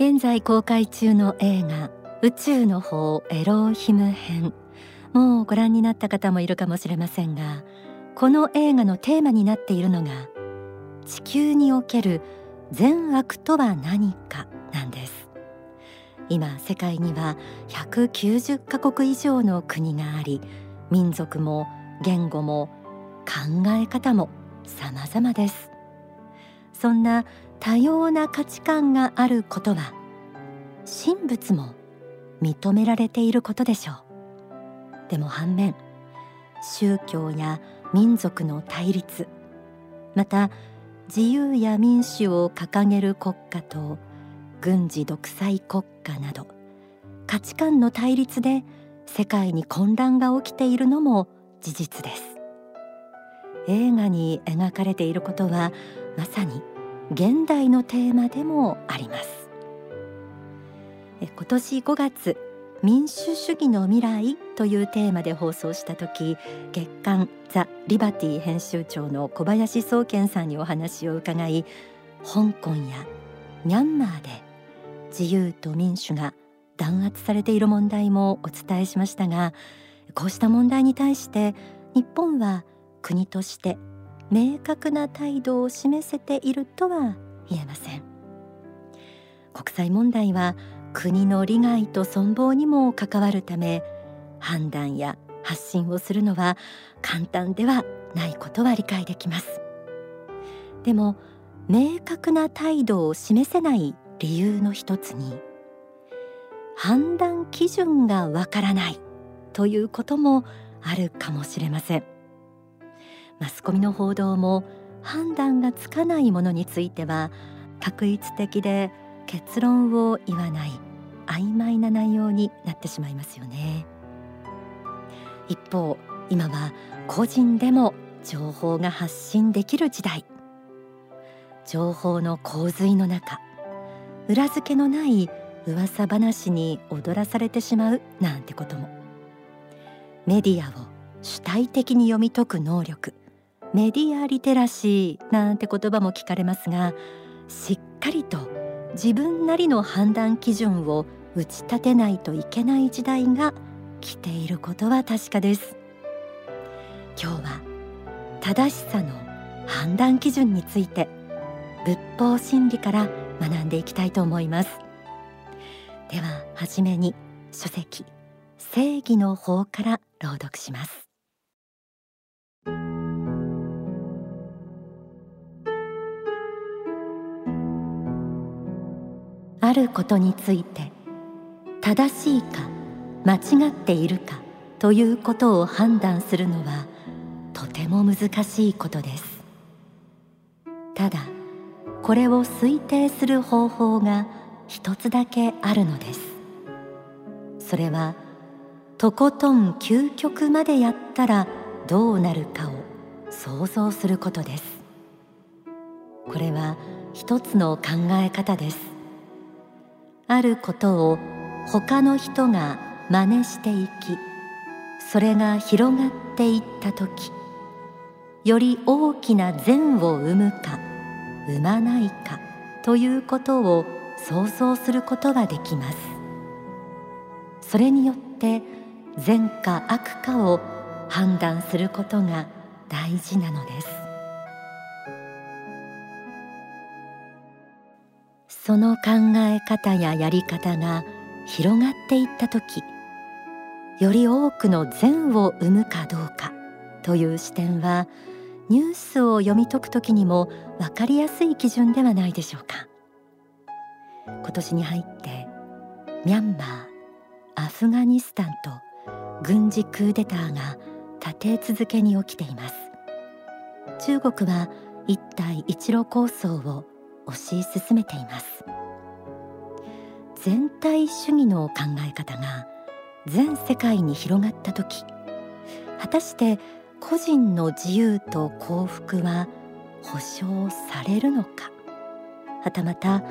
現在公開中の映画宇宙の方エローヒム編。もうご覧になった方もいるかもしれませんがこの映画のテーマになっているのが地球における善悪とは何かなんです。今世界には190カ国以上の国があり民族も言語も考え方も様々です。そんな多様な価値観があることは神仏も認められていることでしょう。でも反面宗教や民族の対立また自由や民主を掲げる国家と軍事独裁国家など価値観の対立で世界に混乱が起きているのも事実です。映画に描かれていることはまさに現代のテーマでもあります。今年5月民主主義の未来というテーマで放送した時月刊ザ・リバティ編集長の小林宗健さんにお話を伺い香港やミャンマーで自由と民主が弾圧されている問題もお伝えしましたがこうした問題に対して日本は国として明確な態度を示せているとは言えません。国際問題は国の利害と存亡にも関わるため判断や発信をするのは簡単ではないことは理解できます。でも明確な態度を示せない理由の一つに判断基準がわからないということもあるかもしれません。マスコミの報道も判断がつかないものについては確一的で結論を言わない曖昧な内容になってしまいますよね。一方今は個人でも情報が発信できる時代。情報の洪水の中裏付けのない噂話に踊らされてしまうなんてことも。メディアを主体的に読み解く能力メディアリテラシーなんて言葉も聞かれますがしっかりと自分なりの判断基準を打ち立てないといけない時代が来ていることは確かです。今日は正しさの判断基準について仏法真理から学んでいきたいと思います。でははじめに書籍正義の法から朗読します。あることについて正しいか間違っているかということを判断するのはとても難しいことです。ただこれを推定する方法が一つだけあるのです。それはとことん究極までやったらどうなるかを想像することです。これは一つの考え方です。あることを他の人が真似していきそれが広がっていった時より大きな善を生むか生まないかということを想像することができます。それによって善か悪かを判断することが大事なのです。その考え方ややり方が広がっていった時より多くの善を生むかどうかという視点はニュースを読み解く時にも分かりやすい基準ではないでしょうか。今年に入ってミャンマーアフガニスタンと軍事クーデターが立て続けに起きています。中国は一帯一路構想を推し進めています。全体主義の考え方が全世界に広がった時果たして個人の自由と幸福は保障されるのか。はたまた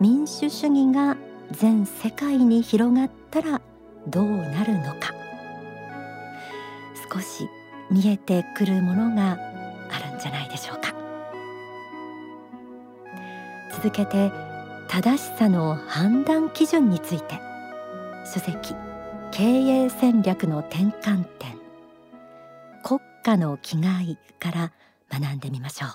民主主義が全世界に広がったらどうなるのか。少し見えてくるものがあるんじゃないでしょうか。続けて正しさの判断基準について書籍経営戦略の転換点国家の気概から学んでみましょう。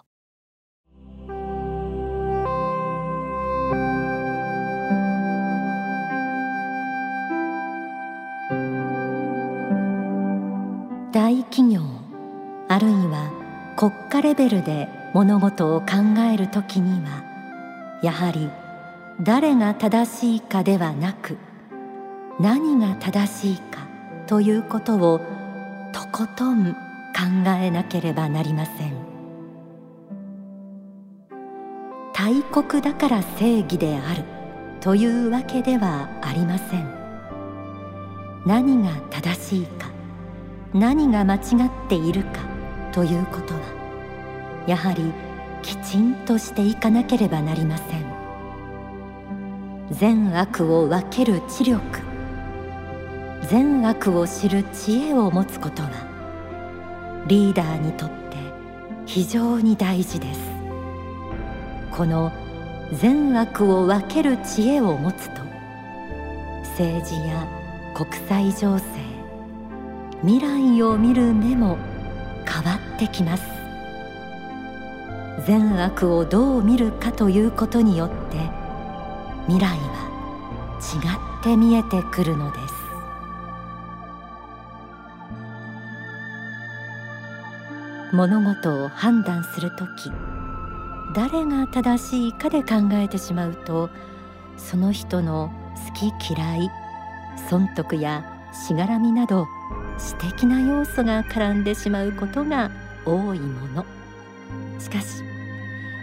大企業あるいは国家レベルで物事を考えるときにはやはり誰が正しいかではなく何が正しいかということをとことん考えなければなりません。大国だから正義であるというわけではありません。何が正しいか何が間違っているかということはやはりきちんとしていかなければなりません。善悪を分ける知力。善悪を知る知恵を持つことはリーダーにとって非常に大事です。この善悪を分ける知恵を持つと政治や国際情勢未来を見る目も変わってきます。善悪をどう見るかということによって未来は違って見えてくるのです。物事を判断する時誰が正しいかで考えてしまうとその人の好き嫌い損得やしがらみなど私的な要素が絡んでしまうことが多いもの。しかし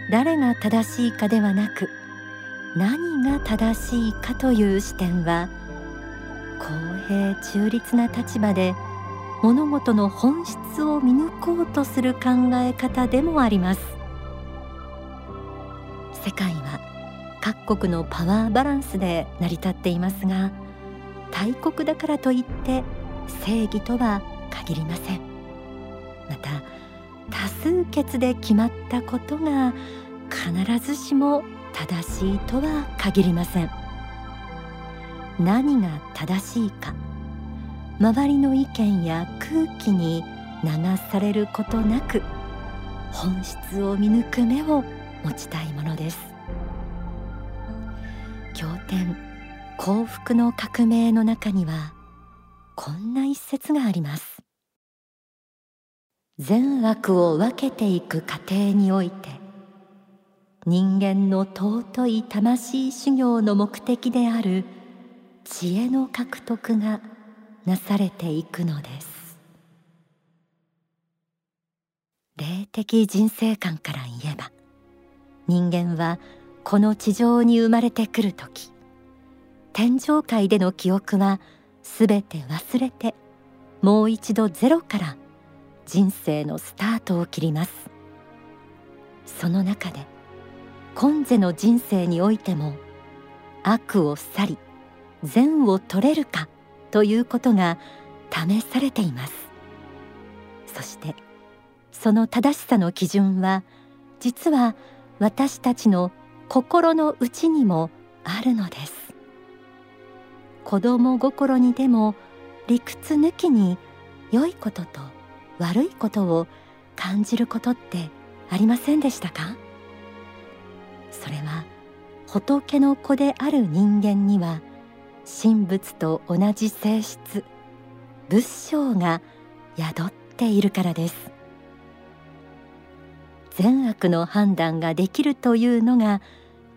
誰が正しいかではなく何が正しいかという視点は公平中立な立場で物事の本質を見抜こうとする考え方でもあります。世界は各国のパワーバランスで成り立っていますが大国だからといって正義とは限りません。また多数決で決まったことが必ずしも正しいとは限りません。何が正しいか周りの意見や空気に流されることなく本質を見抜く目を持ちたいものです。経典幸福の革命の中にはこんな一節があります。善悪を分けていく過程において人間の尊い魂修行の目的である知恵の獲得がなされていくのです。霊的人生観から言えば人間はこの地上に生まれてくる時天上界での記憶はすべて忘れてもう一度ゼロから人生のスタートを切ります。その中で今世の人生においても悪を去り善を取れるかということが試されています。そしてその正しさの基準は実は私たちの心の内にもあるのです。子供心にでも理屈抜きに良いことと悪いことを感じることってありませんでしたか？それは仏の子である人間には神仏と同じ性質仏性が宿っているからです。善悪の判断ができるというのが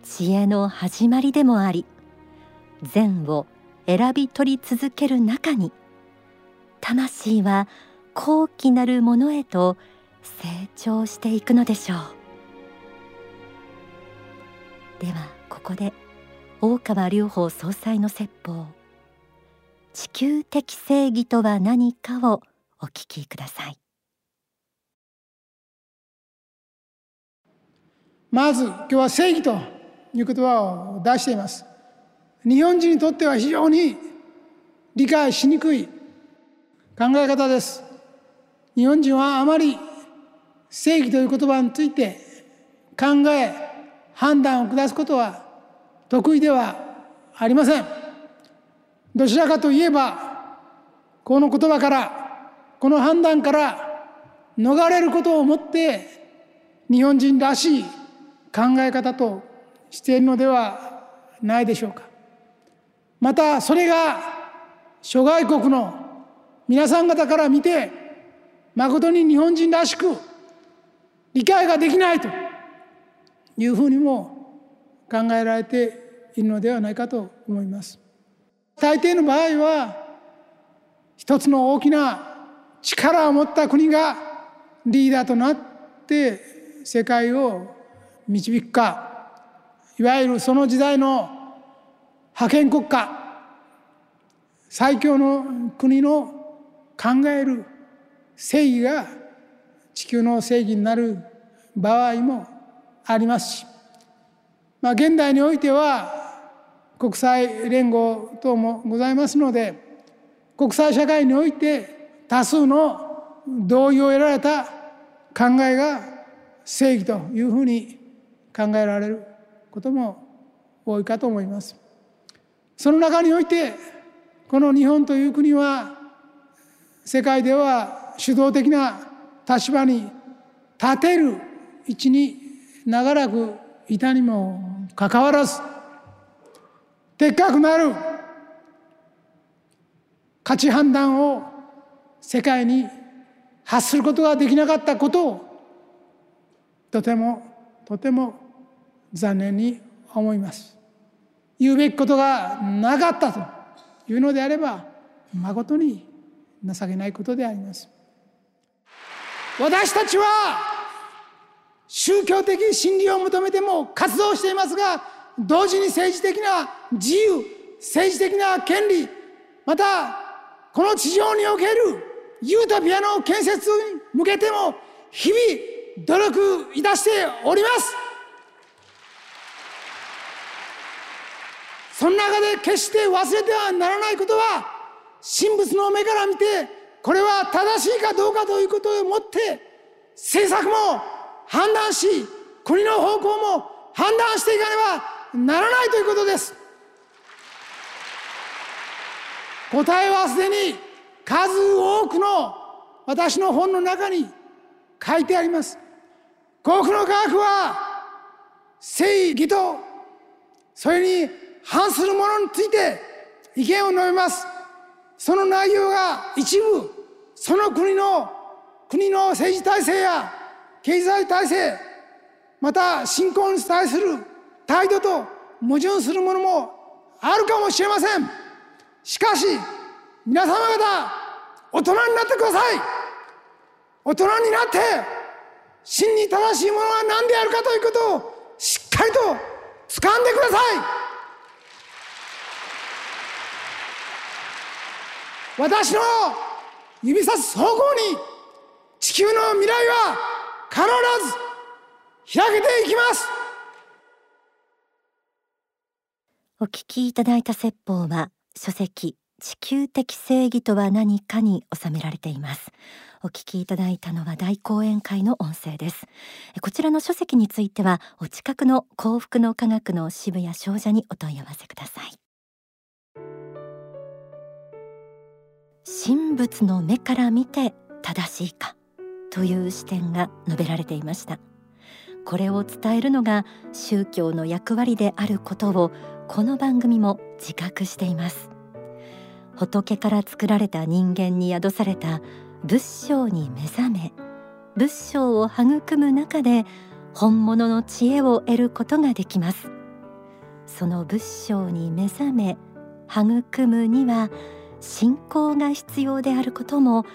知恵の始まりでもあり善を選び取り続ける中に魂は高貴なるものへと成長していくのでしょう。ではここで大川隆法総裁の説法。地球的正義とは何かをお聞きください。まず今日は正義という言葉を出しています。日本人にとっては非常に理解しにくい考え方です。日本人はあまり正義という言葉について考え判断を下すことは得意ではありません。どちらかといえばこの言葉からこの判断から逃れることをもって日本人らしい考え方としているのではないでしょうか。またそれが諸外国の皆さん方から見て誠に日本人らしく理解ができないというふうにも考えられているのではないかと思います。大抵の場合は一つの大きな力を持った国がリーダーとなって世界を導くかいわゆるその時代の覇権国家最強の国の考える正義が地球の正義になる場合もありますし、まあ、現代においては国際連合等もございますので国際社会において多数の同意を得られた考えが正義というふうに考えられることも多いかと思います。その中においてこの日本という国は世界では主導的な立場に立てる位置に長らくいたにもかかわらずでっかくなる価値判断を世界に発することができなかったことをとてもとても残念に思います。言うべきことがなかったというのであれば誠に情けないことであります。私たちは宗教的真理を求めても活動していますが同時に政治的な自由政治的な権利またこの地上におけるユートピアの建設に向けても日々努力いたしております。その中で決して忘れてはならないことは神仏の目から見てこれは正しいかどうかということをもって政策も判断し国の方向も判断していかねばならないということです。答えはすでに数多くの私の本の中に書いてあります。幸福の科学は正義とそれに反するものについて意見を述べます。その内容が一部その国の国の政治体制や経済体制また信仰に対する態度と矛盾するものもあるかもしれません。しかし皆様方大人になってください。大人になって真に正しいものは何であるかということをしっかりと掴んでください。私の指さす方向に地球の未来は必ず開けていきます。お聞きいただいた説法は書籍地球的正義とは何かに収められています。お聞きいただいたのは大講演会の音声です。こちらの書籍についてはお近くの幸福の科学の渋谷商社にお問い合わせください。神仏の目から見て正しいかという視点が述べられていました。これを伝えるのが宗教の役割であることをこの番組も自覚しています。仏から作られた人間に宿された仏性に目覚め仏性を育む中で本物の知恵を得ることができます。その仏性に目覚め育むには信仰が必要であることも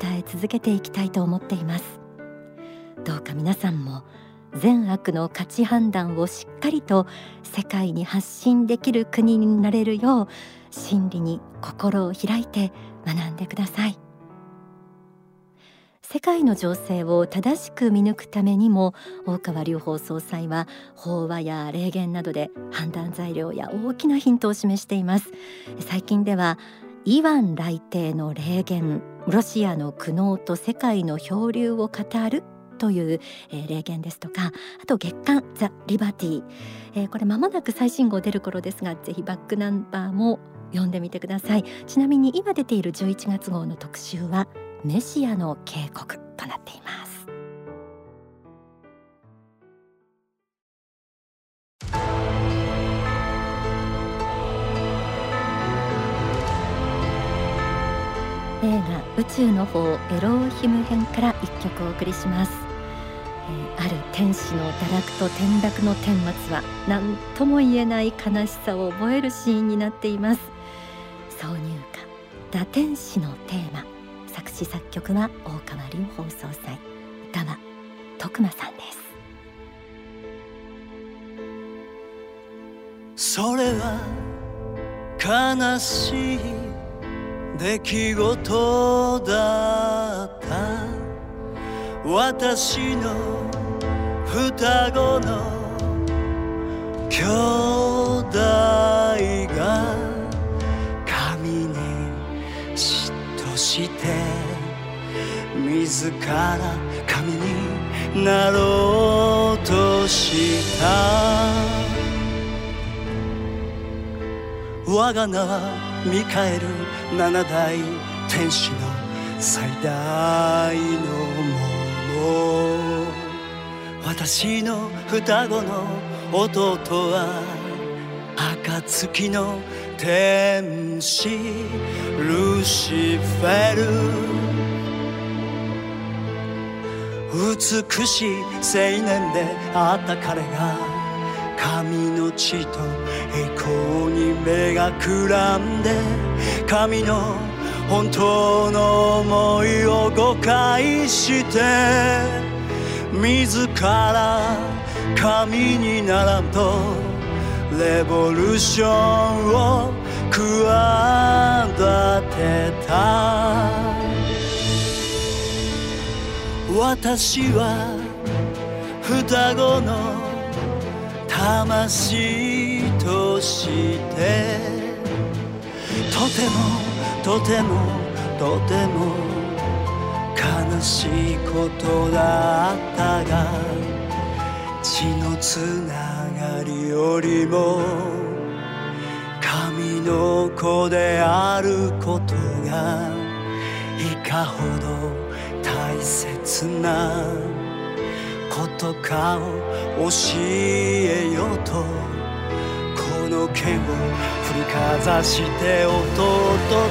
伝え続けていきたいと思っています。どうか皆さんも善悪の価値判断をしっかりと世界に発信できる国になれるよう真理に心を開いて学んでください。世界の情勢を正しく見抜くためにも大川隆法総裁は法話や霊言などで判断材料や大きなヒントを示しています。最近ではイワン来帝の霊言ロシアの苦悩と世界の漂流を語るという、えー、例言ですとかあと月刊ザ・リバティ、えー、これ間もなく最新号出る頃ですがぜひバックナンバーも読んでみてください。ちなみに今出ている11月号の特集はメシアの警告となっています。映画宇宙の方エローヒム編から一曲お送りします、えー、ある天使の堕落と転落の顛末は何とも言えない悲しさを覚えるシーンになっています。挿入歌打天使のテーマ作詞作曲は大川隆放送祭。歌は徳間さんです。それは悲しい。出来事だった。私の双子の兄弟が神に嫉妬して自ら神になろうとした。我が名はミカエル七代天使。の最大のもの私の双子の弟は暁の天使。ルシフェル美しい青年であった彼が。神の血と栄光に目がくらんで神の本当の思いを誤解して自ら神にならんとレボリューションを企てた。私は双子の魂としてとてもとてもとても悲しいことだったが血のつながりよりも神の子であることがいかほど大切なことかを教えようとこの剣を振りかざして弟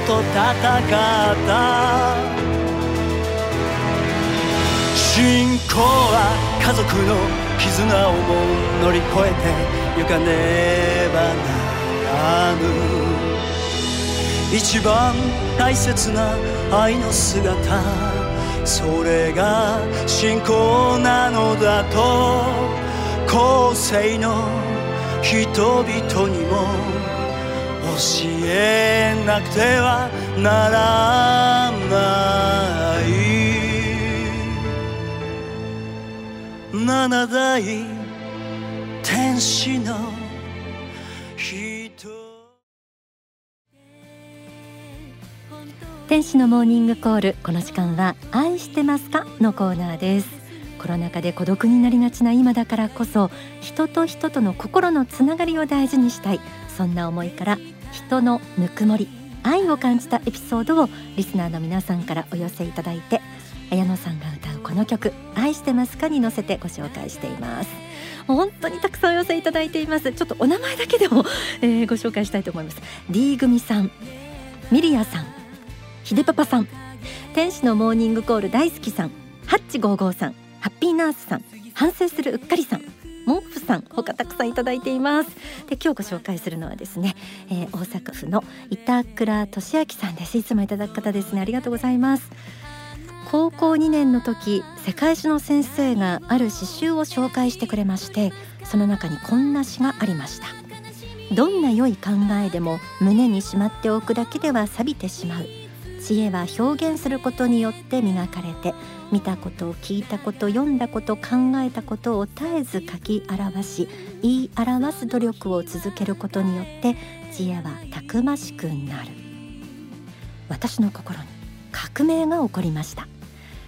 と戦った。信仰は家族の絆をも乗り越えてゆかねばならぬ。一番大切な愛の姿。それが信仰なのだと後世の人々にも教えなくてはならない。七代天使の天使のモーニングコールこの時間は愛してますか？のコーナーです。コロナ禍で孤独になりがちな今だからこそ人と人との心のつながりを大事にしたい。そんな思いから人のぬくもり愛を感じたエピソードをリスナーの皆さんからお寄せいただいて綾野さんが歌うこの曲愛してますかに乗せてご紹介しています。本当にたくさんお寄せいただいています。ちょっとお名前だけでも、えー、ご紹介したいと思います。D 組さんミリアさん。ひでパパさん。天使のモーニングコール大好きさん。ハッチ55さん。ハッピーナースさん。反省するうっかりさん。モンフさん。他たくさんいただいています。で今日ご紹介するのはですね、えー、大阪府の板倉俊明さんです。いつもいただく方ですね。ありがとうございます。高校2年の時世界史の先生がある詩集を紹介してくれましてその中にこんな詩がありました。どんな良い考えでも胸にしまっておくだけでは錆びてしまう。知恵は表現することによって磨かれて見たことを聞いたこと読んだこと考えたことを絶えず書き表し言い表す努力を続けることによって知恵はたくましくなる。私の心に革命が起こりました。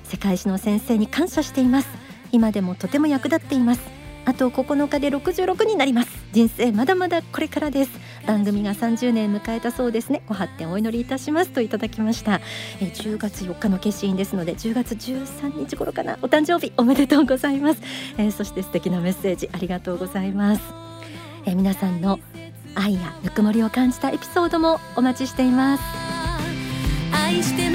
世界史の先生に感謝しています。今でもとても役立っています。あと9日で66になります。人生まだまだこれからです。番組が30年迎えたそうですね。ご発展お祈りいたします。といただきました。え10月4日の決心ですので10月13日頃かな。お誕生日おめでとうございます、えー、そして素敵なメッセージありがとうございます、えー、皆さんの愛やぬくもりを感じたエピソードもお待ちしています。愛して